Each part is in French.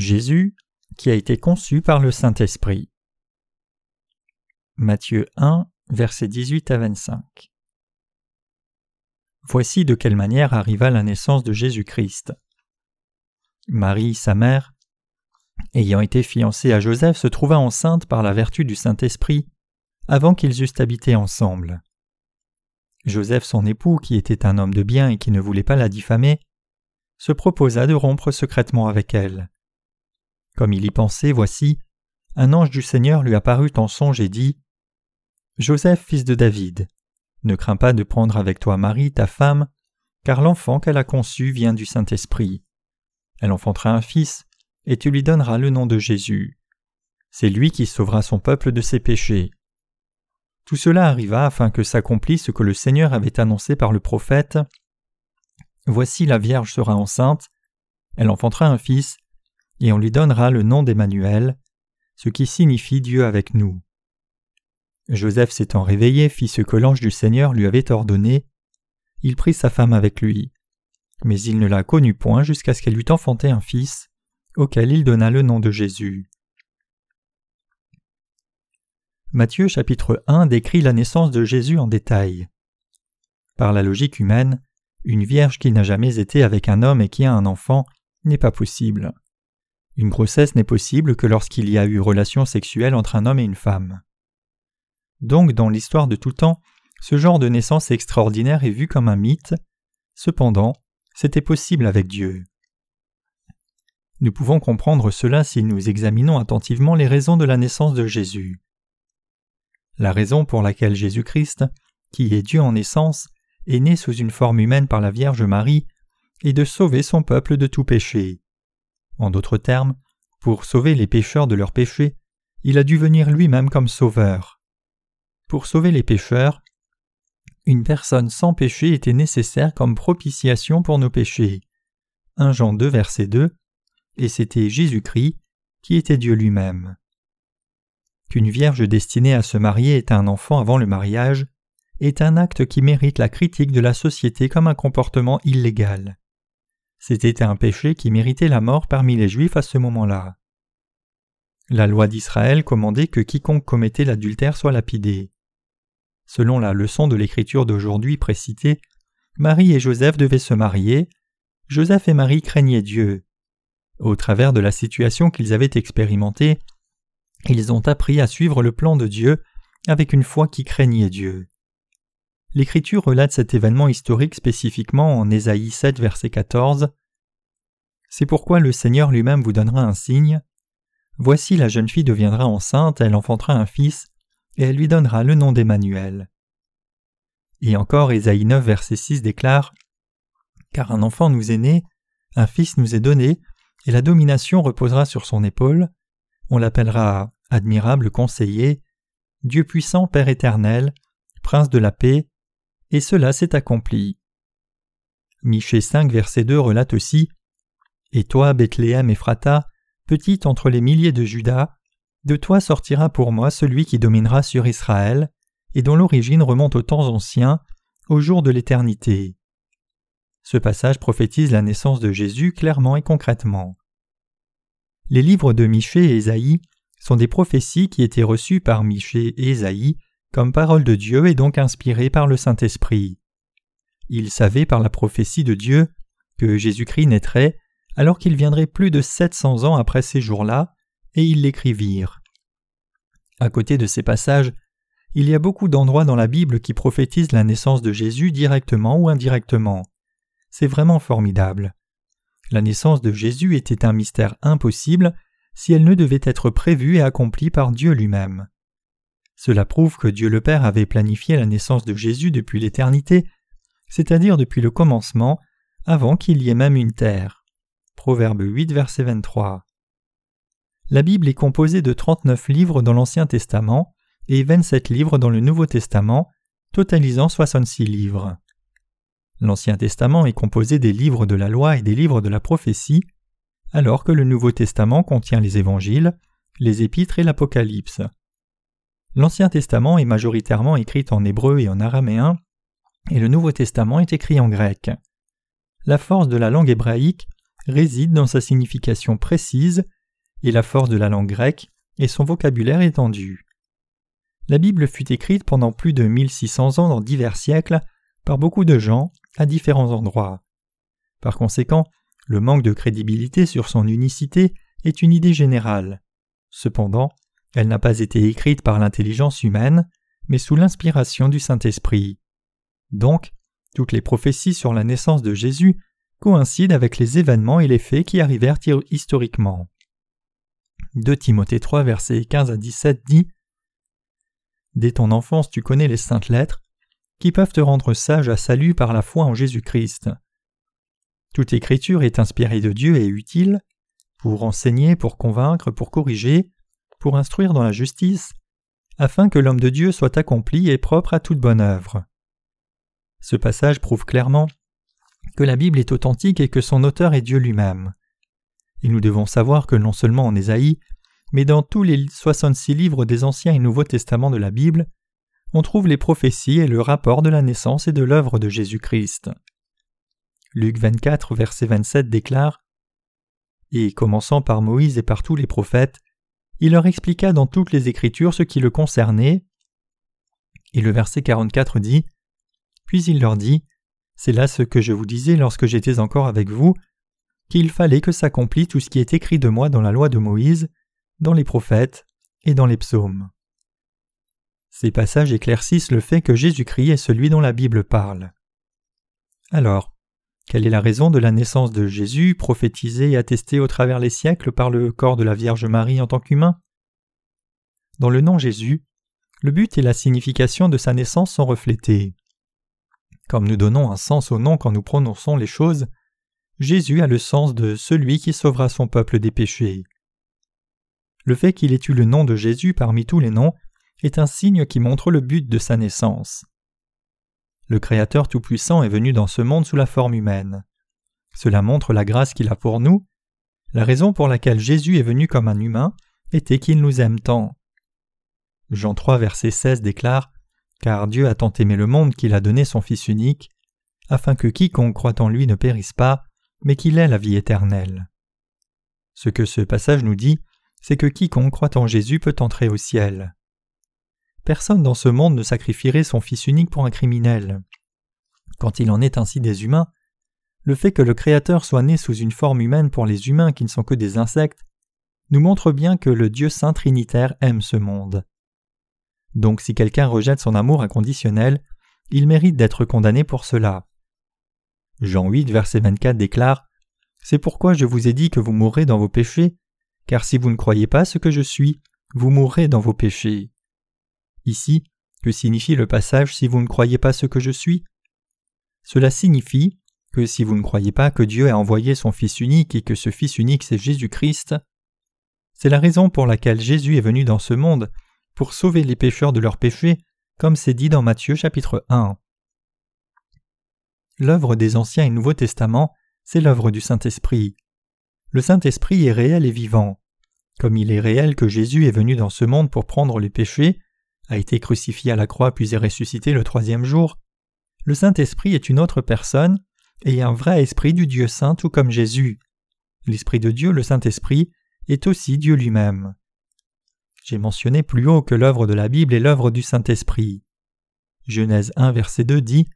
Jésus qui a été conçu par le Saint-Esprit. Matthieu 1, versets 18 à 25. Voici de quelle manière arriva la naissance de Jésus-Christ. Marie, sa mère, ayant été fiancée à Joseph, se trouva enceinte par la vertu du Saint-Esprit avant qu'ils eussent habité ensemble. Joseph, son époux, qui était un homme de bien et qui ne voulait pas la diffamer, se proposa de rompre secrètement avec elle. Comme il y pensait, voici, un ange du Seigneur lui apparut en songe et dit Joseph, fils de David, ne crains pas de prendre avec toi Marie, ta femme, car l'enfant qu'elle a conçu vient du Saint-Esprit. Elle enfantera un fils, et tu lui donneras le nom de Jésus. C'est lui qui sauvera son peuple de ses péchés. Tout cela arriva afin que s'accomplisse ce que le Seigneur avait annoncé par le prophète. Voici la Vierge sera enceinte, elle enfantera un fils, et on lui donnera le nom d'Emmanuel, ce qui signifie Dieu avec nous. Joseph s'étant réveillé fit ce que l'ange du Seigneur lui avait ordonné. Il prit sa femme avec lui. Mais il ne la connut point jusqu'à ce qu'elle eût enfanté un fils, auquel il donna le nom de Jésus. Matthieu chapitre 1 décrit la naissance de Jésus en détail. Par la logique humaine, une vierge qui n'a jamais été avec un homme et qui a un enfant n'est pas possible. Une grossesse n'est possible que lorsqu'il y a eu relation sexuelle entre un homme et une femme. Donc, dans l'histoire de tout temps, ce genre de naissance extraordinaire est vu comme un mythe. Cependant, c'était possible avec Dieu. Nous pouvons comprendre cela si nous examinons attentivement les raisons de la naissance de Jésus. La raison pour laquelle Jésus-Christ, qui est Dieu en naissance, est né sous une forme humaine par la Vierge Marie, est de sauver son peuple de tout péché. En d'autres termes, pour sauver les pécheurs de leurs péchés, il a dû venir lui-même comme sauveur. Pour sauver les pécheurs, une personne sans péché était nécessaire comme propitiation pour nos péchés. 1 Jean 2 verset 2, et c'était Jésus-Christ qui était Dieu lui-même. Qu'une vierge destinée à se marier ait un enfant avant le mariage est un acte qui mérite la critique de la société comme un comportement illégal. C'était un péché qui méritait la mort parmi les Juifs à ce moment-là. La loi d'Israël commandait que quiconque commettait l'adultère soit lapidé. Selon la leçon de l'écriture d'aujourd'hui précitée, Marie et Joseph devaient se marier. Joseph et Marie craignaient Dieu. Au travers de la situation qu'ils avaient expérimentée, ils ont appris à suivre le plan de Dieu avec une foi qui craignait Dieu. L'Écriture relate cet événement historique spécifiquement en Ésaïe 7, verset 14. C'est pourquoi le Seigneur lui-même vous donnera un signe. Voici la jeune fille deviendra enceinte, elle enfantera un fils, et elle lui donnera le nom d'Emmanuel. Et encore Ésaïe 9, verset 6 déclare Car un enfant nous est né, un fils nous est donné, et la domination reposera sur son épaule. On l'appellera admirable conseiller, Dieu puissant, Père éternel, Prince de la paix, et cela s'est accompli. Michée 5, verset 2 relate aussi Et toi, Bethléem Ephrata, petite entre les milliers de Judas, de toi sortira pour moi celui qui dominera sur Israël, et dont l'origine remonte aux temps anciens, au jour de l'éternité. Ce passage prophétise la naissance de Jésus clairement et concrètement. Les livres de Michée et Ésaïe sont des prophéties qui étaient reçues par Michée et Ésaïe comme parole de Dieu et donc inspirée par le Saint-Esprit. Ils savaient par la prophétie de Dieu que Jésus-Christ naîtrait alors qu'il viendrait plus de 700 ans après ces jours-là, et ils l'écrivirent. À côté de ces passages, il y a beaucoup d'endroits dans la Bible qui prophétisent la naissance de Jésus directement ou indirectement. C'est vraiment formidable. La naissance de Jésus était un mystère impossible si elle ne devait être prévue et accomplie par Dieu lui-même. Cela prouve que Dieu le Père avait planifié la naissance de Jésus depuis l'éternité, c'est-à-dire depuis le commencement, avant qu'il y ait même une terre. Proverbe 8, verset 23. La Bible est composée de 39 livres dans l'Ancien Testament et 27 livres dans le Nouveau Testament, totalisant 66 livres. L'Ancien Testament est composé des livres de la loi et des livres de la prophétie, alors que le Nouveau Testament contient les évangiles, les épîtres et l'Apocalypse. L'Ancien Testament est majoritairement écrit en hébreu et en araméen, et le Nouveau Testament est écrit en grec. La force de la langue hébraïque réside dans sa signification précise et la force de la langue grecque et son vocabulaire étendu. La Bible fut écrite pendant plus de 1600 ans dans divers siècles par beaucoup de gens à différents endroits. Par conséquent, le manque de crédibilité sur son unicité est une idée générale. Cependant, elle n'a pas été écrite par l'intelligence humaine, mais sous l'inspiration du Saint-Esprit. Donc, toutes les prophéties sur la naissance de Jésus coïncident avec les événements et les faits qui arrivèrent historiquement. 2 Timothée 3 versets 15 à 17 dit Dès ton enfance tu connais les saintes lettres, qui peuvent te rendre sage à salut par la foi en Jésus-Christ. Toute écriture est inspirée de Dieu et utile pour enseigner, pour convaincre, pour corriger, pour instruire dans la justice, afin que l'homme de Dieu soit accompli et propre à toute bonne œuvre. Ce passage prouve clairement que la Bible est authentique et que son auteur est Dieu lui-même. Et nous devons savoir que non seulement en Ésaïe, mais dans tous les 66 livres des Anciens et Nouveaux Testaments de la Bible, on trouve les prophéties et le rapport de la naissance et de l'œuvre de Jésus-Christ. Luc 24, verset 27 déclare Et commençant par Moïse et par tous les prophètes, il leur expliqua dans toutes les Écritures ce qui le concernait. Et le verset 44 dit Puis il leur dit C'est là ce que je vous disais lorsque j'étais encore avec vous, qu'il fallait que s'accomplît tout ce qui est écrit de moi dans la loi de Moïse, dans les prophètes et dans les psaumes. Ces passages éclaircissent le fait que Jésus-Christ est celui dont la Bible parle. Alors, quelle est la raison de la naissance de Jésus, prophétisée et attestée au travers les siècles par le corps de la Vierge Marie en tant qu'humain? Dans le nom Jésus, le but et la signification de sa naissance sont reflétés. Comme nous donnons un sens au nom quand nous prononçons les choses, Jésus a le sens de celui qui sauvera son peuple des péchés. Le fait qu'il ait eu le nom de Jésus parmi tous les noms est un signe qui montre le but de sa naissance. Le Créateur Tout-Puissant est venu dans ce monde sous la forme humaine. Cela montre la grâce qu'il a pour nous. La raison pour laquelle Jésus est venu comme un humain était qu'il nous aime tant. Jean 3 verset 16 déclare Car Dieu a tant aimé le monde qu'il a donné son Fils unique, afin que quiconque croit en lui ne périsse pas, mais qu'il ait la vie éternelle. Ce que ce passage nous dit, c'est que quiconque croit en Jésus peut entrer au ciel. Personne dans ce monde ne sacrifierait son Fils unique pour un criminel. Quand il en est ainsi des humains, le fait que le Créateur soit né sous une forme humaine pour les humains qui ne sont que des insectes nous montre bien que le Dieu Saint Trinitaire aime ce monde. Donc si quelqu'un rejette son amour inconditionnel, il mérite d'être condamné pour cela. Jean 8, verset 24 déclare C'est pourquoi je vous ai dit que vous mourrez dans vos péchés, car si vous ne croyez pas ce que je suis, vous mourrez dans vos péchés. Ici, que signifie le passage si vous ne croyez pas ce que je suis? Cela signifie que si vous ne croyez pas que Dieu a envoyé son Fils unique et que ce Fils unique c'est Jésus-Christ, c'est la raison pour laquelle Jésus est venu dans ce monde pour sauver les pécheurs de leurs péchés, comme c'est dit dans Matthieu chapitre 1. L'œuvre des Anciens et Nouveaux Testaments, c'est l'œuvre du Saint-Esprit. Le Saint-Esprit est réel et vivant. Comme il est réel que Jésus est venu dans ce monde pour prendre les péchés, a été crucifié à la croix puis est ressuscité le troisième jour, le Saint-Esprit est une autre personne et un vrai esprit du Dieu saint tout comme Jésus. L'Esprit de Dieu, le Saint-Esprit, est aussi Dieu lui-même. J'ai mentionné plus haut que l'œuvre de la Bible est l'œuvre du Saint-Esprit. Genèse 1 verset 2 dit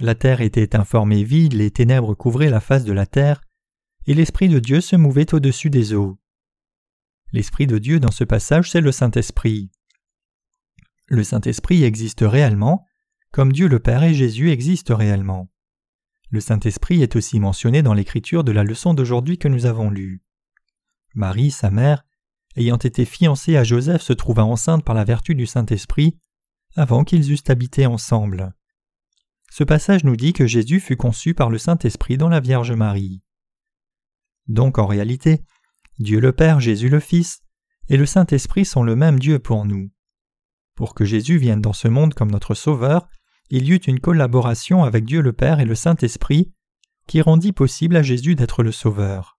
La terre était informée vide, les ténèbres couvraient la face de la terre, et l'Esprit de Dieu se mouvait au-dessus des eaux. L'Esprit de Dieu dans ce passage, c'est le Saint-Esprit. Le Saint-Esprit existe réellement, comme Dieu le Père et Jésus existent réellement. Le Saint-Esprit est aussi mentionné dans l'écriture de la leçon d'aujourd'hui que nous avons lue. Marie, sa mère, ayant été fiancée à Joseph, se trouva enceinte par la vertu du Saint-Esprit avant qu'ils eussent habité ensemble. Ce passage nous dit que Jésus fut conçu par le Saint-Esprit dans la Vierge Marie. Donc en réalité, Dieu le Père, Jésus le Fils, et le Saint-Esprit sont le même Dieu pour nous. Pour que Jésus vienne dans ce monde comme notre Sauveur, il y eut une collaboration avec Dieu le Père et le Saint-Esprit qui rendit possible à Jésus d'être le Sauveur.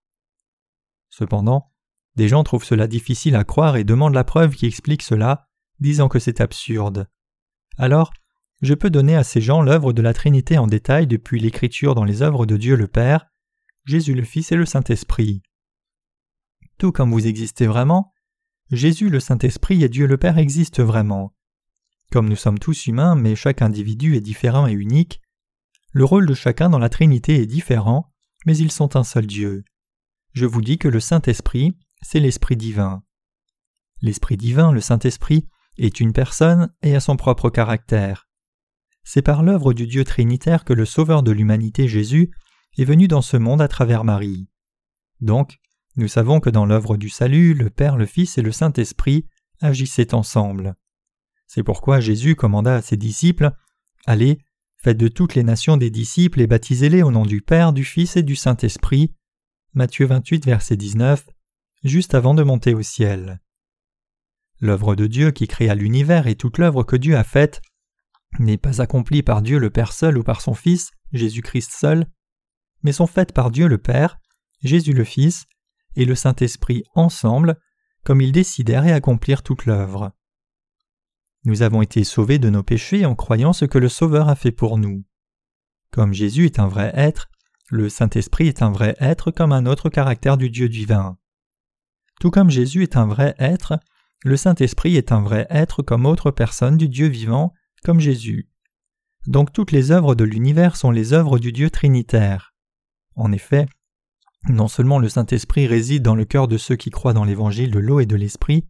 Cependant, des gens trouvent cela difficile à croire et demandent la preuve qui explique cela, disant que c'est absurde. Alors, je peux donner à ces gens l'œuvre de la Trinité en détail depuis l'écriture dans les œuvres de Dieu le Père, Jésus le Fils et le Saint-Esprit. Tout comme vous existez vraiment, Jésus le Saint-Esprit et Dieu le Père existent vraiment. Comme nous sommes tous humains, mais chaque individu est différent et unique, le rôle de chacun dans la Trinité est différent, mais ils sont un seul Dieu. Je vous dis que le Saint-Esprit, c'est l'Esprit divin. L'Esprit divin, le Saint-Esprit, est une personne et a son propre caractère. C'est par l'œuvre du Dieu Trinitaire que le Sauveur de l'humanité Jésus est venu dans ce monde à travers Marie. Donc, nous savons que dans l'œuvre du salut, le Père, le Fils et le Saint-Esprit agissaient ensemble. C'est pourquoi Jésus commanda à ses disciples Allez, faites de toutes les nations des disciples et baptisez-les au nom du Père, du Fils et du Saint-Esprit. Matthieu 28, verset 19, juste avant de monter au ciel. L'œuvre de Dieu qui créa l'univers et toute l'œuvre que Dieu a faite n'est pas accomplie par Dieu le Père seul ou par son Fils, Jésus-Christ seul, mais sont faites par Dieu le Père, Jésus le Fils, et le Saint-Esprit ensemble, comme ils décidèrent et accomplirent toute l'œuvre. Nous avons été sauvés de nos péchés en croyant ce que le Sauveur a fait pour nous. Comme Jésus est un vrai être, le Saint-Esprit est un vrai être comme un autre caractère du Dieu divin. Tout comme Jésus est un vrai être, le Saint-Esprit est un vrai être comme autre personne du Dieu vivant, comme Jésus. Donc toutes les œuvres de l'univers sont les œuvres du Dieu trinitaire. En effet, non seulement le Saint-Esprit réside dans le cœur de ceux qui croient dans l'évangile de l'eau et de l'Esprit,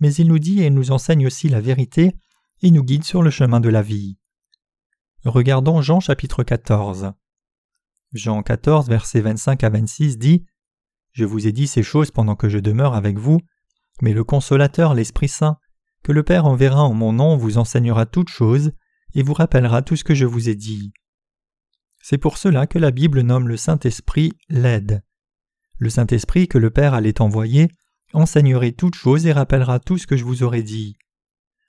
mais il nous dit et nous enseigne aussi la vérité et nous guide sur le chemin de la vie. Regardons Jean chapitre 14. Jean 14 versets 25 à 26 dit Je vous ai dit ces choses pendant que je demeure avec vous, mais le consolateur l'Esprit Saint, que le Père enverra en mon nom vous enseignera toutes choses et vous rappellera tout ce que je vous ai dit. C'est pour cela que la Bible nomme le Saint-Esprit l'aide. Le Saint-Esprit que le Père allait envoyer enseignerait toutes choses et rappellera tout ce que je vous aurais dit.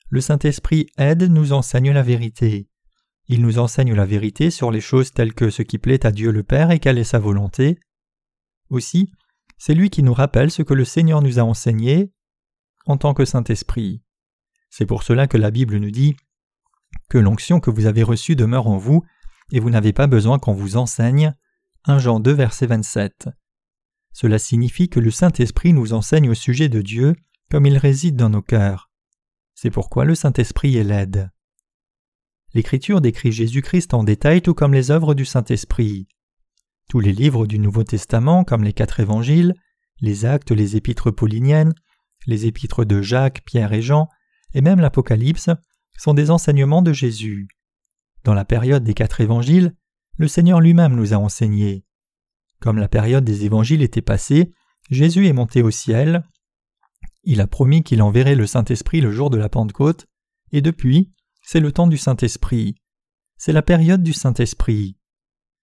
Le Saint-Esprit aide nous enseigne la vérité. Il nous enseigne la vérité sur les choses telles que ce qui plaît à Dieu le Père et quelle est sa volonté. Aussi, c'est lui qui nous rappelle ce que le Seigneur nous a enseigné en tant que Saint-Esprit. C'est pour cela que la Bible nous dit que l'onction que vous avez reçue demeure en vous et vous n'avez pas besoin qu'on vous enseigne. 1 Jean 2 verset 27. Cela signifie que le Saint-Esprit nous enseigne au sujet de Dieu comme il réside dans nos cœurs. C'est pourquoi le Saint-Esprit est l'aide. L'Écriture décrit Jésus-Christ en détail tout comme les œuvres du Saint-Esprit. Tous les livres du Nouveau Testament, comme les quatre évangiles, les actes, les épîtres pauliniennes, les épîtres de Jacques, Pierre et Jean, et même l'Apocalypse, sont des enseignements de Jésus. Dans la période des quatre évangiles, le Seigneur lui-même nous a enseigné. Comme la période des évangiles était passée, Jésus est monté au ciel. Il a promis qu'il enverrait le Saint-Esprit le jour de la Pentecôte, et depuis, c'est le temps du Saint-Esprit. C'est la période du Saint-Esprit.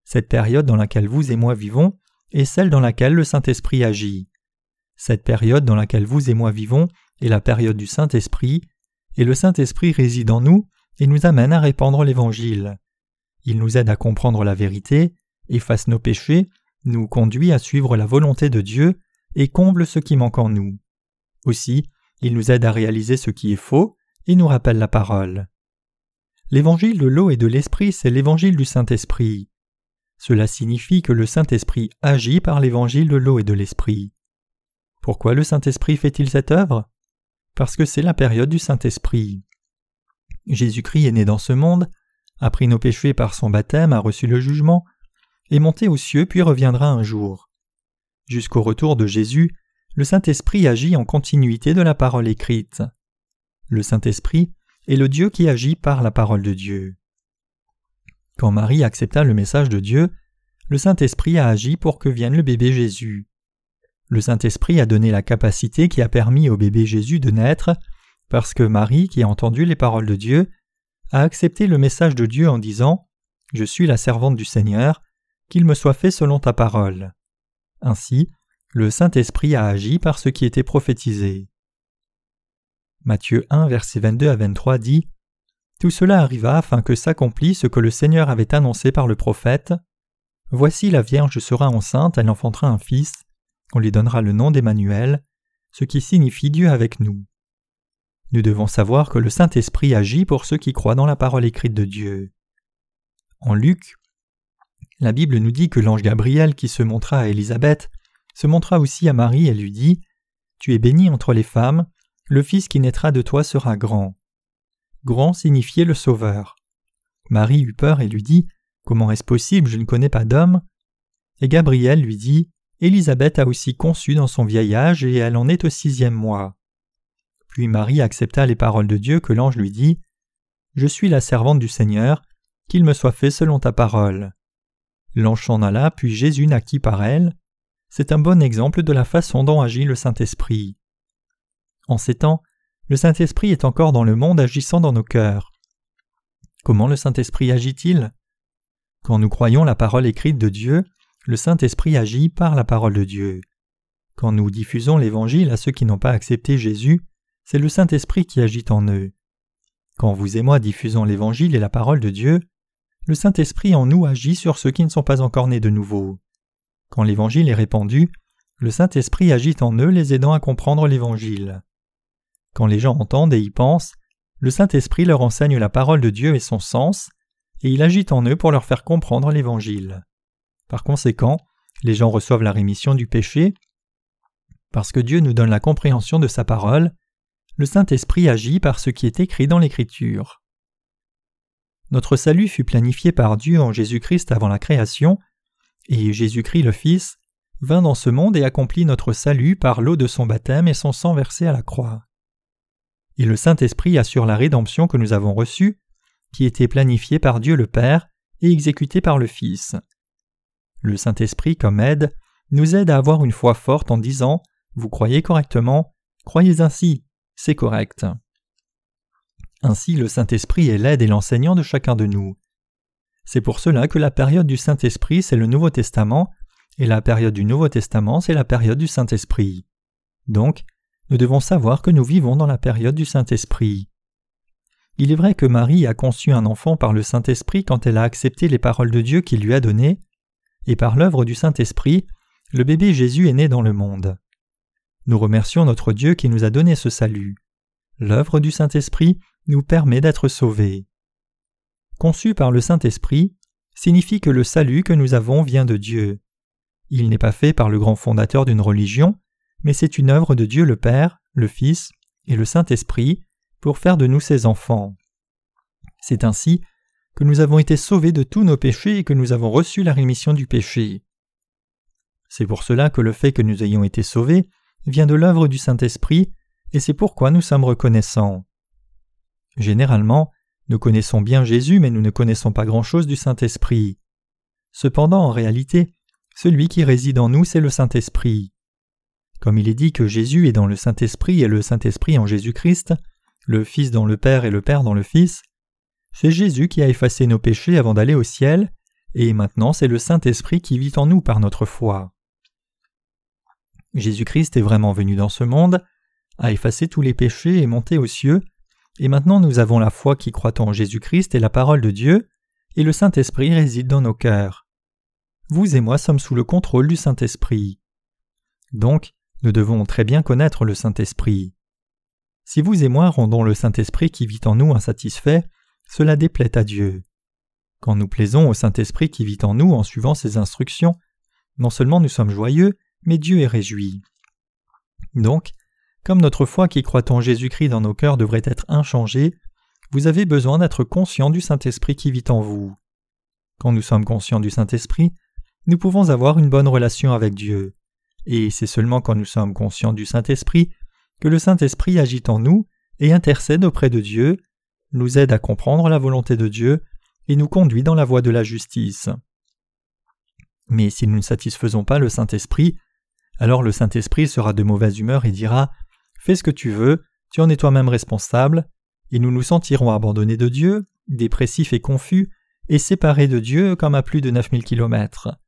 Cette période dans laquelle vous et moi vivons est celle dans laquelle le Saint-Esprit agit. Cette période dans laquelle vous et moi vivons est la période du Saint-Esprit, et le Saint-Esprit réside en nous et nous amène à répandre l'Évangile. Il nous aide à comprendre la vérité, efface nos péchés, nous conduit à suivre la volonté de Dieu et comble ce qui manque en nous. Aussi, il nous aide à réaliser ce qui est faux et nous rappelle la parole. L'évangile de l'eau et de l'esprit, c'est l'évangile du Saint-Esprit. Cela signifie que le Saint-Esprit agit par l'évangile de l'eau et de l'esprit. Pourquoi le Saint-Esprit fait-il cette œuvre? Parce que c'est la période du Saint-Esprit. Jésus-Christ est né dans ce monde, a pris nos péchés par son baptême, a reçu le jugement, est monté aux cieux puis reviendra un jour. Jusqu'au retour de Jésus, le Saint-Esprit agit en continuité de la parole écrite. Le Saint-Esprit est le Dieu qui agit par la parole de Dieu. Quand Marie accepta le message de Dieu, le Saint-Esprit a agi pour que vienne le bébé Jésus. Le Saint-Esprit a donné la capacité qui a permis au bébé Jésus de naître, parce que Marie, qui a entendu les paroles de Dieu, a accepté le message de Dieu en disant Je suis la servante du Seigneur, qu'il me soit fait selon ta parole. Ainsi, le Saint-Esprit a agi par ce qui était prophétisé. Matthieu 1, verset 22 à 23 dit Tout cela arriva afin que s'accomplisse ce que le Seigneur avait annoncé par le prophète. Voici la Vierge sera enceinte, elle enfantera un fils, on lui donnera le nom d'Emmanuel, ce qui signifie Dieu avec nous. Nous devons savoir que le Saint-Esprit agit pour ceux qui croient dans la parole écrite de Dieu. En Luc, La Bible nous dit que l'ange Gabriel qui se montra à Élisabeth se montra aussi à Marie et lui dit Tu es bénie entre les femmes, le fils qui naîtra de toi sera grand. Grand signifiait le Sauveur. Marie eut peur et lui dit Comment est-ce possible, je ne connais pas d'homme Et Gabriel lui dit Élisabeth a aussi conçu dans son vieil âge et elle en est au sixième mois. Puis Marie accepta les paroles de Dieu que l'ange lui dit Je suis la servante du Seigneur, qu'il me soit fait selon ta parole. L'ange s'en alla, puis Jésus naquit par elle. C'est un bon exemple de la façon dont agit le Saint-Esprit. En ces temps, le Saint-Esprit est encore dans le monde agissant dans nos cœurs. Comment le Saint-Esprit agit-il? Quand nous croyons la parole écrite de Dieu, le Saint-Esprit agit par la parole de Dieu. Quand nous diffusons l'Évangile à ceux qui n'ont pas accepté Jésus, c'est le Saint-Esprit qui agit en eux. Quand vous et moi diffusons l'Évangile et la parole de Dieu, le Saint-Esprit en nous agit sur ceux qui ne sont pas encore nés de nouveau. Quand l'Évangile est répandu, le Saint-Esprit agit en eux les aidant à comprendre l'Évangile. Quand les gens entendent et y pensent, le Saint-Esprit leur enseigne la parole de Dieu et son sens, et il agit en eux pour leur faire comprendre l'Évangile. Par conséquent, les gens reçoivent la rémission du péché. Parce que Dieu nous donne la compréhension de sa parole, le Saint-Esprit agit par ce qui est écrit dans l'Écriture. Notre salut fut planifié par Dieu en Jésus-Christ avant la création, et Jésus-Christ le Fils vint dans ce monde et accomplit notre salut par l'eau de son baptême et son sang versé à la croix. Et le Saint-Esprit assure la rédemption que nous avons reçue, qui était planifiée par Dieu le Père et exécutée par le Fils. Le Saint-Esprit, comme aide, nous aide à avoir une foi forte en disant Vous croyez correctement, croyez ainsi, c'est correct. Ainsi le Saint-Esprit est l'aide et l'enseignant de chacun de nous. C'est pour cela que la période du Saint-Esprit c'est le Nouveau Testament, et la période du Nouveau Testament c'est la période du Saint-Esprit. Donc, nous devons savoir que nous vivons dans la période du Saint-Esprit. Il est vrai que Marie a conçu un enfant par le Saint-Esprit quand elle a accepté les paroles de Dieu qu'il lui a données, et par l'œuvre du Saint-Esprit, le bébé Jésus est né dans le monde. Nous remercions notre Dieu qui nous a donné ce salut. L'œuvre du Saint-Esprit nous permet d'être sauvés. Conçu par le Saint-Esprit signifie que le salut que nous avons vient de Dieu. Il n'est pas fait par le grand fondateur d'une religion, mais c'est une œuvre de Dieu le Père, le Fils et le Saint-Esprit pour faire de nous ses enfants. C'est ainsi que nous avons été sauvés de tous nos péchés et que nous avons reçu la rémission du péché. C'est pour cela que le fait que nous ayons été sauvés vient de l'œuvre du Saint-Esprit, et c'est pourquoi nous sommes reconnaissants. Généralement, nous connaissons bien Jésus, mais nous ne connaissons pas grand-chose du Saint-Esprit. Cependant, en réalité, celui qui réside en nous, c'est le Saint-Esprit. Comme il est dit que Jésus est dans le Saint-Esprit et le Saint-Esprit en Jésus-Christ, le Fils dans le Père et le Père dans le Fils, c'est Jésus qui a effacé nos péchés avant d'aller au ciel, et maintenant c'est le Saint-Esprit qui vit en nous par notre foi. Jésus-Christ est vraiment venu dans ce monde, a effacé tous les péchés et monté aux cieux, et maintenant nous avons la foi qui croit en Jésus-Christ et la parole de Dieu, et le Saint-Esprit réside dans nos cœurs. Vous et moi sommes sous le contrôle du Saint-Esprit. Donc, nous devons très bien connaître le Saint-Esprit. Si vous et moi rendons le Saint-Esprit qui vit en nous insatisfait, cela déplaît à Dieu. Quand nous plaisons au Saint-Esprit qui vit en nous en suivant ses instructions, non seulement nous sommes joyeux, mais Dieu est réjoui. Donc, comme notre foi qui croit en Jésus-Christ dans nos cœurs devrait être inchangée, vous avez besoin d'être conscient du Saint-Esprit qui vit en vous. Quand nous sommes conscients du Saint-Esprit, nous pouvons avoir une bonne relation avec Dieu. Et c'est seulement quand nous sommes conscients du Saint-Esprit que le Saint-Esprit agit en nous et intercède auprès de Dieu, nous aide à comprendre la volonté de Dieu et nous conduit dans la voie de la justice. Mais si nous ne satisfaisons pas le Saint-Esprit, alors le Saint-Esprit sera de mauvaise humeur et dira Fais ce que tu veux, tu en es toi-même responsable, et nous nous sentirons abandonnés de Dieu, dépressifs et confus, et séparés de Dieu comme à plus de 9000 kilomètres.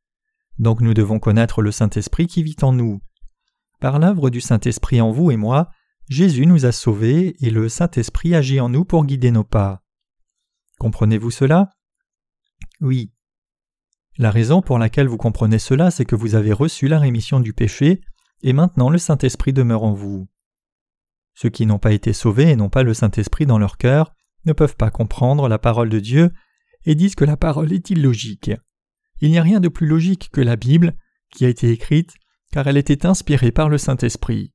Donc nous devons connaître le Saint-Esprit qui vit en nous. Par l'œuvre du Saint-Esprit en vous et moi, Jésus nous a sauvés et le Saint-Esprit agit en nous pour guider nos pas. Comprenez-vous cela? Oui. La raison pour laquelle vous comprenez cela, c'est que vous avez reçu la rémission du péché, et maintenant le Saint-Esprit demeure en vous. Ceux qui n'ont pas été sauvés et n'ont pas le Saint-Esprit dans leur cœur ne peuvent pas comprendre la parole de Dieu et disent que la parole est illogique. Il n'y a rien de plus logique que la Bible, qui a été écrite car elle était inspirée par le Saint-Esprit.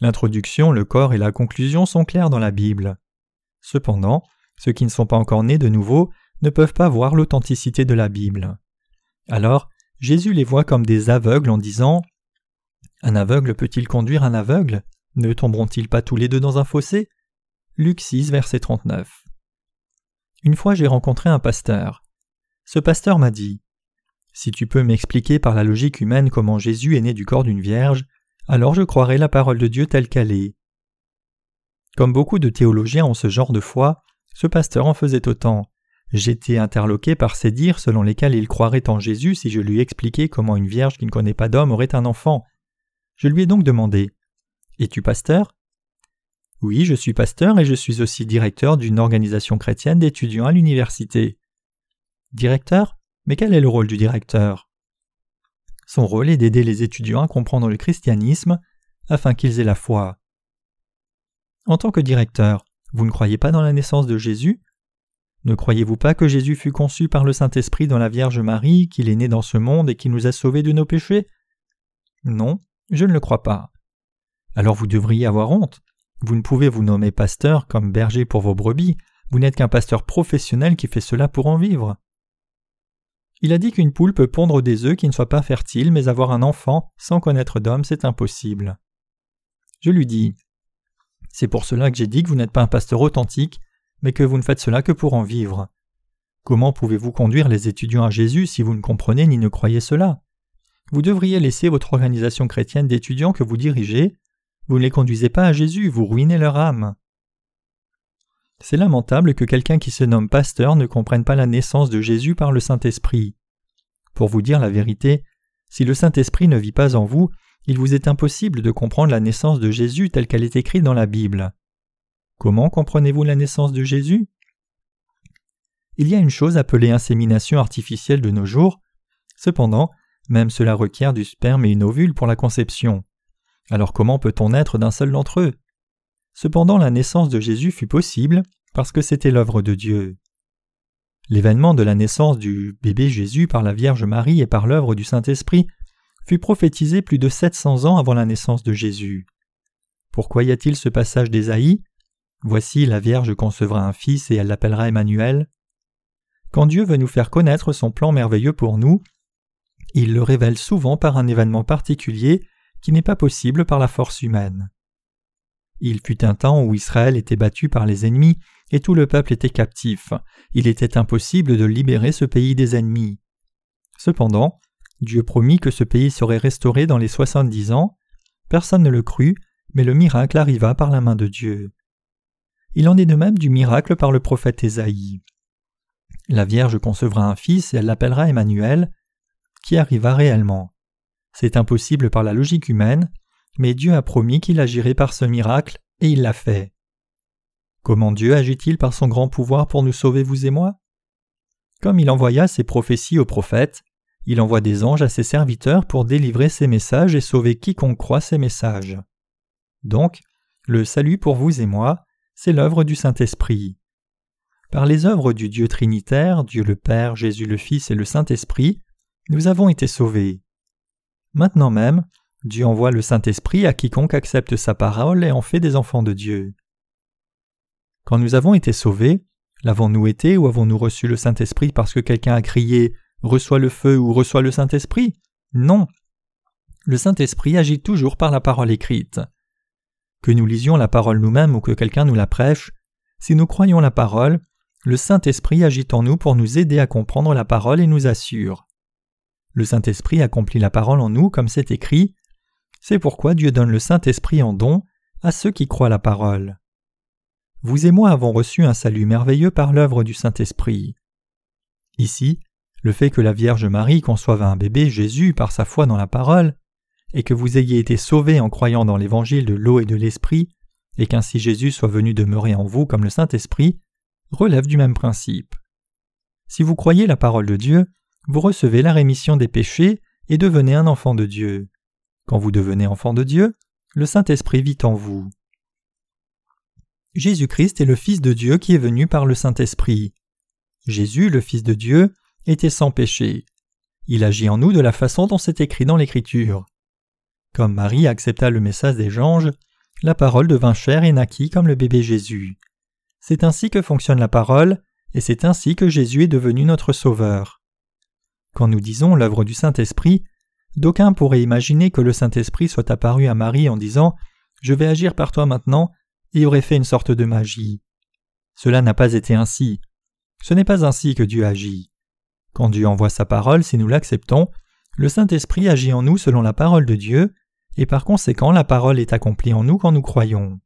L'introduction, le corps et la conclusion sont clairs dans la Bible. Cependant, ceux qui ne sont pas encore nés de nouveau ne peuvent pas voir l'authenticité de la Bible. Alors, Jésus les voit comme des aveugles en disant Un aveugle peut-il conduire un aveugle? Ne tomberont-ils pas tous les deux dans un fossé? Luc 6, verset 39. Une fois j'ai rencontré un pasteur. Ce pasteur m'a dit Si tu peux m'expliquer par la logique humaine comment Jésus est né du corps d'une vierge, alors je croirai la parole de Dieu telle qu'elle est. Comme beaucoup de théologiens ont ce genre de foi, ce pasteur en faisait autant. J'étais interloqué par ces dires selon lesquels il croirait en Jésus si je lui expliquais comment une vierge qui ne connaît pas d'homme aurait un enfant. Je lui ai donc demandé Es-tu pasteur? Oui, je suis pasteur et je suis aussi directeur d'une organisation chrétienne d'étudiants à l'université. Directeur? Mais quel est le rôle du directeur? Son rôle est d'aider les étudiants à comprendre le christianisme afin qu'ils aient la foi. En tant que directeur, vous ne croyez pas dans la naissance de Jésus? Ne croyez-vous pas que Jésus fut conçu par le Saint-Esprit dans la Vierge Marie, qu'il est né dans ce monde et qu'il nous a sauvés de nos péchés? Non, je ne le crois pas. Alors vous devriez avoir honte. Vous ne pouvez vous nommer pasteur comme berger pour vos brebis, vous n'êtes qu'un pasteur professionnel qui fait cela pour en vivre. Il a dit qu'une poule peut pondre des œufs qui ne soient pas fertiles, mais avoir un enfant sans connaître d'homme, c'est impossible. Je lui dis C'est pour cela que j'ai dit que vous n'êtes pas un pasteur authentique, mais que vous ne faites cela que pour en vivre. Comment pouvez-vous conduire les étudiants à Jésus si vous ne comprenez ni ne croyez cela? Vous devriez laisser votre organisation chrétienne d'étudiants que vous dirigez. Vous ne les conduisez pas à Jésus, vous ruinez leur âme. C'est lamentable que quelqu'un qui se nomme pasteur ne comprenne pas la naissance de Jésus par le Saint-Esprit. Pour vous dire la vérité, si le Saint-Esprit ne vit pas en vous, il vous est impossible de comprendre la naissance de Jésus telle qu'elle est écrite dans la Bible. Comment comprenez-vous la naissance de Jésus? Il y a une chose appelée insémination artificielle de nos jours. Cependant, même cela requiert du sperme et une ovule pour la conception. Alors comment peut-on naître d'un seul d'entre eux? Cependant la naissance de Jésus fut possible parce que c'était l'œuvre de Dieu. L'événement de la naissance du bébé Jésus par la Vierge Marie et par l'œuvre du Saint-Esprit fut prophétisé plus de 700 ans avant la naissance de Jésus. Pourquoi y a-t-il ce passage d'Ésaïe? Voici la Vierge concevra un fils et elle l'appellera Emmanuel. Quand Dieu veut nous faire connaître son plan merveilleux pour nous, il le révèle souvent par un événement particulier qui n'est pas possible par la force humaine. Il fut un temps où Israël était battu par les ennemis et tout le peuple était captif. Il était impossible de libérer ce pays des ennemis. Cependant, Dieu promit que ce pays serait restauré dans les soixante-dix ans. Personne ne le crut, mais le miracle arriva par la main de Dieu. Il en est de même du miracle par le prophète Ésaïe. La Vierge concevra un fils et elle l'appellera Emmanuel, qui arriva réellement. C'est impossible par la logique humaine, mais Dieu a promis qu'il agirait par ce miracle, et il l'a fait. Comment Dieu agit-il par son grand pouvoir pour nous sauver, vous et moi? Comme il envoya ses prophéties aux prophètes, il envoie des anges à ses serviteurs pour délivrer ses messages et sauver quiconque croit ses messages. Donc, le salut pour vous et moi, c'est l'œuvre du Saint-Esprit. Par les œuvres du Dieu Trinitaire, Dieu le Père, Jésus le Fils et le Saint-Esprit, nous avons été sauvés. Maintenant même, Dieu envoie le Saint-Esprit à quiconque accepte sa parole et en fait des enfants de Dieu. Quand nous avons été sauvés, l'avons-nous été ou avons-nous reçu le Saint-Esprit parce que quelqu'un a crié Reçois le feu ou reçois le Saint-Esprit Non. Le Saint-Esprit agit toujours par la parole écrite. Que nous lisions la parole nous-mêmes ou que quelqu'un nous la prêche, si nous croyons la parole, le Saint-Esprit agit en nous pour nous aider à comprendre la parole et nous assure. Le Saint-Esprit accomplit la parole en nous comme c'est écrit. C'est pourquoi Dieu donne le Saint-Esprit en don à ceux qui croient la parole. Vous et moi avons reçu un salut merveilleux par l'œuvre du Saint-Esprit. Ici, le fait que la Vierge Marie conçoive un bébé Jésus par sa foi dans la parole et que vous ayez été sauvés en croyant dans l'évangile de l'eau et de l'esprit, et qu'ainsi Jésus soit venu demeurer en vous comme le Saint-Esprit, relève du même principe. Si vous croyez la parole de Dieu, vous recevez la rémission des péchés et devenez un enfant de Dieu. Quand vous devenez enfant de Dieu, le Saint-Esprit vit en vous. Jésus-Christ est le Fils de Dieu qui est venu par le Saint-Esprit. Jésus, le Fils de Dieu, était sans péché. Il agit en nous de la façon dont c'est écrit dans l'Écriture. Comme Marie accepta le message des anges, la parole devint chère et naquit comme le bébé Jésus. C'est ainsi que fonctionne la parole, et c'est ainsi que Jésus est devenu notre Sauveur. Quand nous disons l'œuvre du Saint-Esprit, d'aucuns pourraient imaginer que le Saint-Esprit soit apparu à Marie en disant Je vais agir par toi maintenant, et aurait fait une sorte de magie. Cela n'a pas été ainsi. Ce n'est pas ainsi que Dieu agit. Quand Dieu envoie sa parole, si nous l'acceptons, le Saint-Esprit agit en nous selon la parole de Dieu, et par conséquent la parole est accomplie en nous quand nous croyons.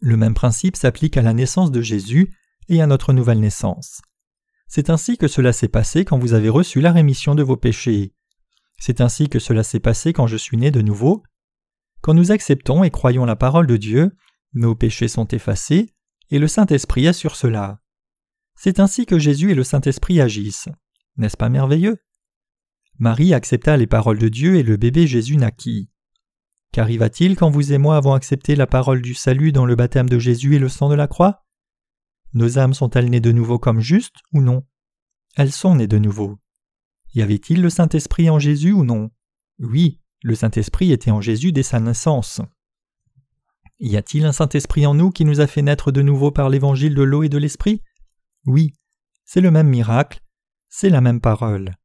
Le même principe s'applique à la naissance de Jésus et à notre nouvelle naissance. C'est ainsi que cela s'est passé quand vous avez reçu la rémission de vos péchés. C'est ainsi que cela s'est passé quand je suis né de nouveau. Quand nous acceptons et croyons la parole de Dieu, nos péchés sont effacés, et le Saint-Esprit assure cela. C'est ainsi que Jésus et le Saint-Esprit agissent. N'est-ce pas merveilleux? Marie accepta les paroles de Dieu et le bébé Jésus naquit. Qu'arriva-t-il quand vous et moi avons accepté la parole du salut dans le baptême de Jésus et le sang de la croix? Nos âmes sont-elles nées de nouveau comme justes ou non? Elles sont nées de nouveau. Y avait-il le Saint-Esprit en Jésus ou non? Oui, le Saint-Esprit était en Jésus dès sa naissance. Y a-t-il un Saint-Esprit en nous qui nous a fait naître de nouveau par l'évangile de l'eau et de l'Esprit? Oui, c'est le même miracle, c'est la même parole.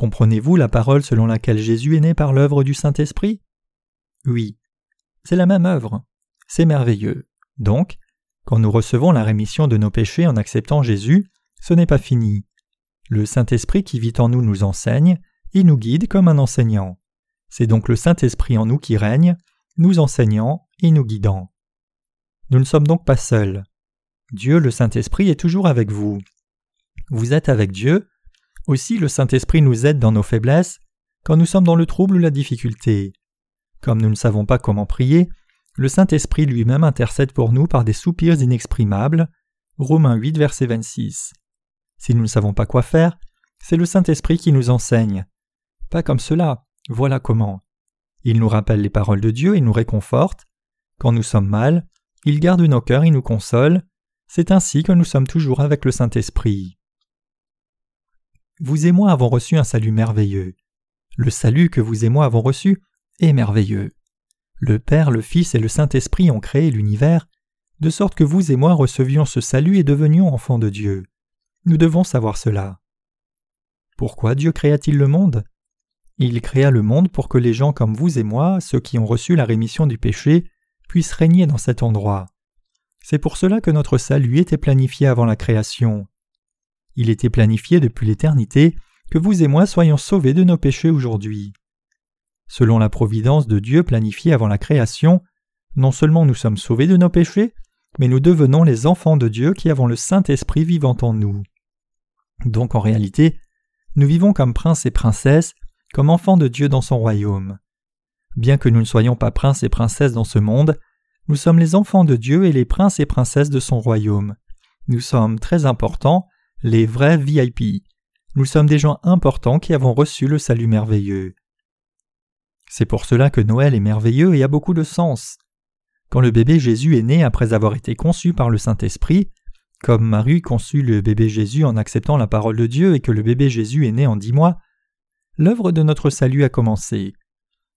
Comprenez-vous la parole selon laquelle Jésus est né par l'œuvre du Saint-Esprit? Oui, c'est la même œuvre. C'est merveilleux. Donc, quand nous recevons la rémission de nos péchés en acceptant Jésus, ce n'est pas fini. Le Saint-Esprit qui vit en nous nous enseigne et nous guide comme un enseignant. C'est donc le Saint-Esprit en nous qui règne, nous enseignant et nous guidant. Nous ne sommes donc pas seuls. Dieu le Saint-Esprit est toujours avec vous. Vous êtes avec Dieu, aussi le Saint-Esprit nous aide dans nos faiblesses, quand nous sommes dans le trouble ou la difficulté. Comme nous ne savons pas comment prier, le Saint-Esprit lui-même intercède pour nous par des soupirs inexprimables. Romains 8, verset 26. Si nous ne savons pas quoi faire, c'est le Saint-Esprit qui nous enseigne. Pas comme cela, voilà comment. Il nous rappelle les paroles de Dieu et nous réconforte. Quand nous sommes mal, il garde nos cœurs et nous console. C'est ainsi que nous sommes toujours avec le Saint-Esprit. Vous et moi avons reçu un salut merveilleux. Le salut que vous et moi avons reçu est merveilleux. Le Père, le Fils et le Saint-Esprit ont créé l'univers, de sorte que vous et moi recevions ce salut et devenions enfants de Dieu. Nous devons savoir cela. Pourquoi Dieu créa-t-il le monde? Il créa le monde pour que les gens comme vous et moi, ceux qui ont reçu la rémission du péché, puissent régner dans cet endroit. C'est pour cela que notre salut était planifié avant la création. Il était planifié depuis l'éternité que vous et moi soyons sauvés de nos péchés aujourd'hui. Selon la providence de Dieu planifiée avant la création, non seulement nous sommes sauvés de nos péchés, mais nous devenons les enfants de Dieu qui avons le Saint-Esprit vivant en nous. Donc en réalité, nous vivons comme princes et princesses, comme enfants de Dieu dans son royaume. Bien que nous ne soyons pas princes et princesses dans ce monde, nous sommes les enfants de Dieu et les princes et princesses de son royaume. Nous sommes très importants, les vrais VIP. Nous sommes des gens importants qui avons reçu le salut merveilleux. C'est pour cela que Noël est merveilleux et a beaucoup de sens. Quand le bébé Jésus est né après avoir été conçu par le Saint-Esprit, comme Marie conçut le bébé Jésus en acceptant la parole de Dieu et que le bébé Jésus est né en dix mois, l'œuvre de notre salut a commencé.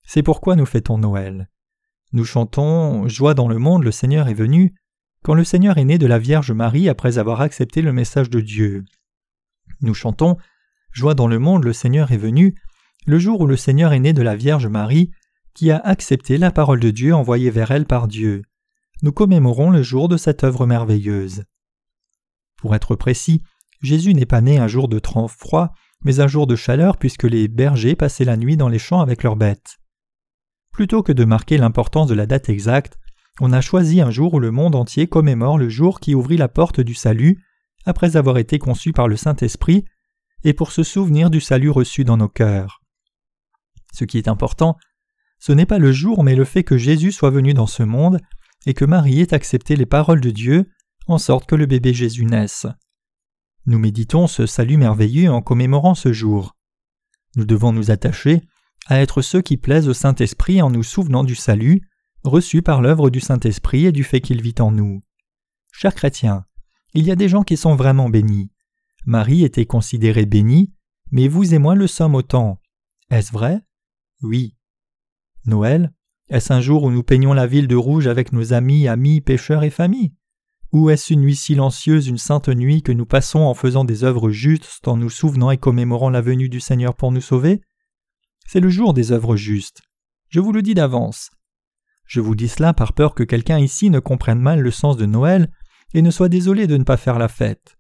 C'est pourquoi nous fêtons Noël. Nous chantons Joie dans le monde, le Seigneur est venu, quand le Seigneur est né de la Vierge Marie après avoir accepté le message de Dieu. Nous chantons Joie dans le monde, le Seigneur est venu, le jour où le Seigneur est né de la Vierge Marie, qui a accepté la parole de Dieu envoyée vers elle par Dieu. Nous commémorons le jour de cette œuvre merveilleuse. Pour être précis, Jésus n'est pas né un jour de temps froid, mais un jour de chaleur puisque les bergers passaient la nuit dans les champs avec leurs bêtes. Plutôt que de marquer l'importance de la date exacte, on a choisi un jour où le monde entier commémore le jour qui ouvrit la porte du salut, après avoir été conçu par le Saint-Esprit, et pour se souvenir du salut reçu dans nos cœurs. Ce qui est important, ce n'est pas le jour mais le fait que Jésus soit venu dans ce monde et que Marie ait accepté les paroles de Dieu en sorte que le bébé Jésus naisse. Nous méditons ce salut merveilleux en commémorant ce jour. Nous devons nous attacher à être ceux qui plaisent au Saint-Esprit en nous souvenant du salut, reçu par l'œuvre du Saint-Esprit et du fait qu'il vit en nous. Chers chrétiens, il y a des gens qui sont vraiment bénis. Marie était considérée bénie, mais vous et moi le sommes autant. Est-ce vrai? Oui. Noël, est-ce un jour où nous peignons la ville de rouge avec nos amis, amis, pêcheurs et familles? Ou est-ce une nuit silencieuse, une sainte nuit que nous passons en faisant des œuvres justes, en nous souvenant et commémorant la venue du Seigneur pour nous sauver? C'est le jour des œuvres justes. Je vous le dis d'avance. Je vous dis cela par peur que quelqu'un ici ne comprenne mal le sens de Noël et ne soit désolé de ne pas faire la fête.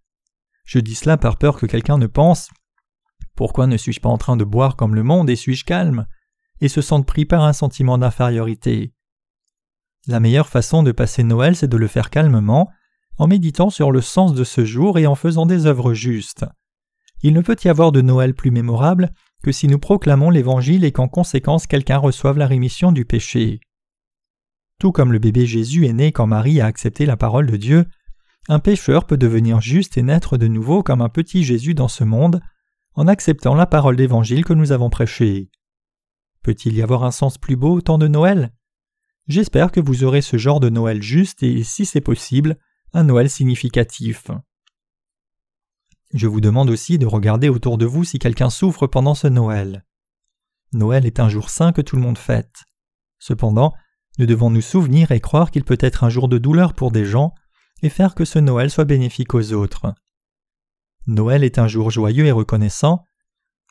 Je dis cela par peur que quelqu'un ne pense Pourquoi ne suis-je pas en train de boire comme le monde et suis-je calme? et se sente pris par un sentiment d'infériorité. La meilleure façon de passer Noël, c'est de le faire calmement, en méditant sur le sens de ce jour et en faisant des œuvres justes. Il ne peut y avoir de Noël plus mémorable que si nous proclamons l'Évangile et qu'en conséquence quelqu'un reçoive la rémission du péché. Tout comme le bébé Jésus est né quand Marie a accepté la parole de Dieu, un pécheur peut devenir juste et naître de nouveau comme un petit Jésus dans ce monde, en acceptant la parole d'Évangile que nous avons prêchée. Peut-il y avoir un sens plus beau au temps de Noël? J'espère que vous aurez ce genre de Noël juste et, si c'est possible, un Noël significatif. Je vous demande aussi de regarder autour de vous si quelqu'un souffre pendant ce Noël. Noël est un jour saint que tout le monde fête. Cependant, nous devons nous souvenir et croire qu'il peut être un jour de douleur pour des gens et faire que ce Noël soit bénéfique aux autres. Noël est un jour joyeux et reconnaissant.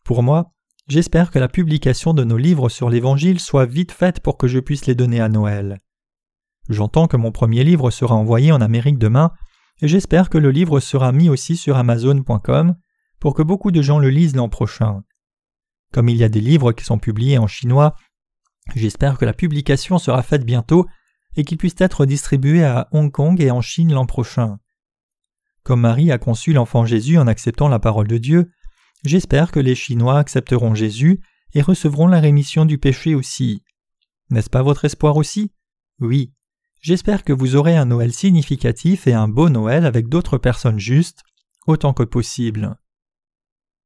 Pour moi, J'espère que la publication de nos livres sur l'Évangile soit vite faite pour que je puisse les donner à Noël. J'entends que mon premier livre sera envoyé en Amérique demain, et j'espère que le livre sera mis aussi sur Amazon.com pour que beaucoup de gens le lisent l'an prochain. Comme il y a des livres qui sont publiés en chinois, j'espère que la publication sera faite bientôt et qu'il puisse être distribué à Hong Kong et en Chine l'an prochain. Comme Marie a conçu l'enfant Jésus en acceptant la parole de Dieu, J'espère que les Chinois accepteront Jésus et recevront la rémission du péché aussi. N'est-ce pas votre espoir aussi? Oui. J'espère que vous aurez un Noël significatif et un beau Noël avec d'autres personnes justes, autant que possible.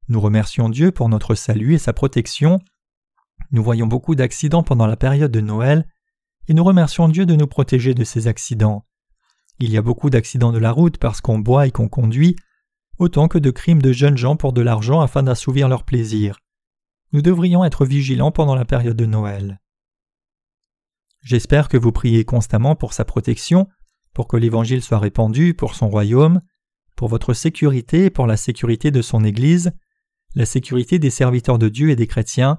Nous remercions Dieu pour notre salut et sa protection. Nous voyons beaucoup d'accidents pendant la période de Noël, et nous remercions Dieu de nous protéger de ces accidents. Il y a beaucoup d'accidents de la route parce qu'on boit et qu'on conduit, autant que de crimes de jeunes gens pour de l'argent afin d'assouvir leur plaisir. Nous devrions être vigilants pendant la période de Noël. J'espère que vous priez constamment pour sa protection, pour que l'Évangile soit répandu, pour son royaume, pour votre sécurité et pour la sécurité de son Église, la sécurité des serviteurs de Dieu et des chrétiens,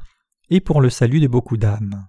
et pour le salut de beaucoup d'âmes.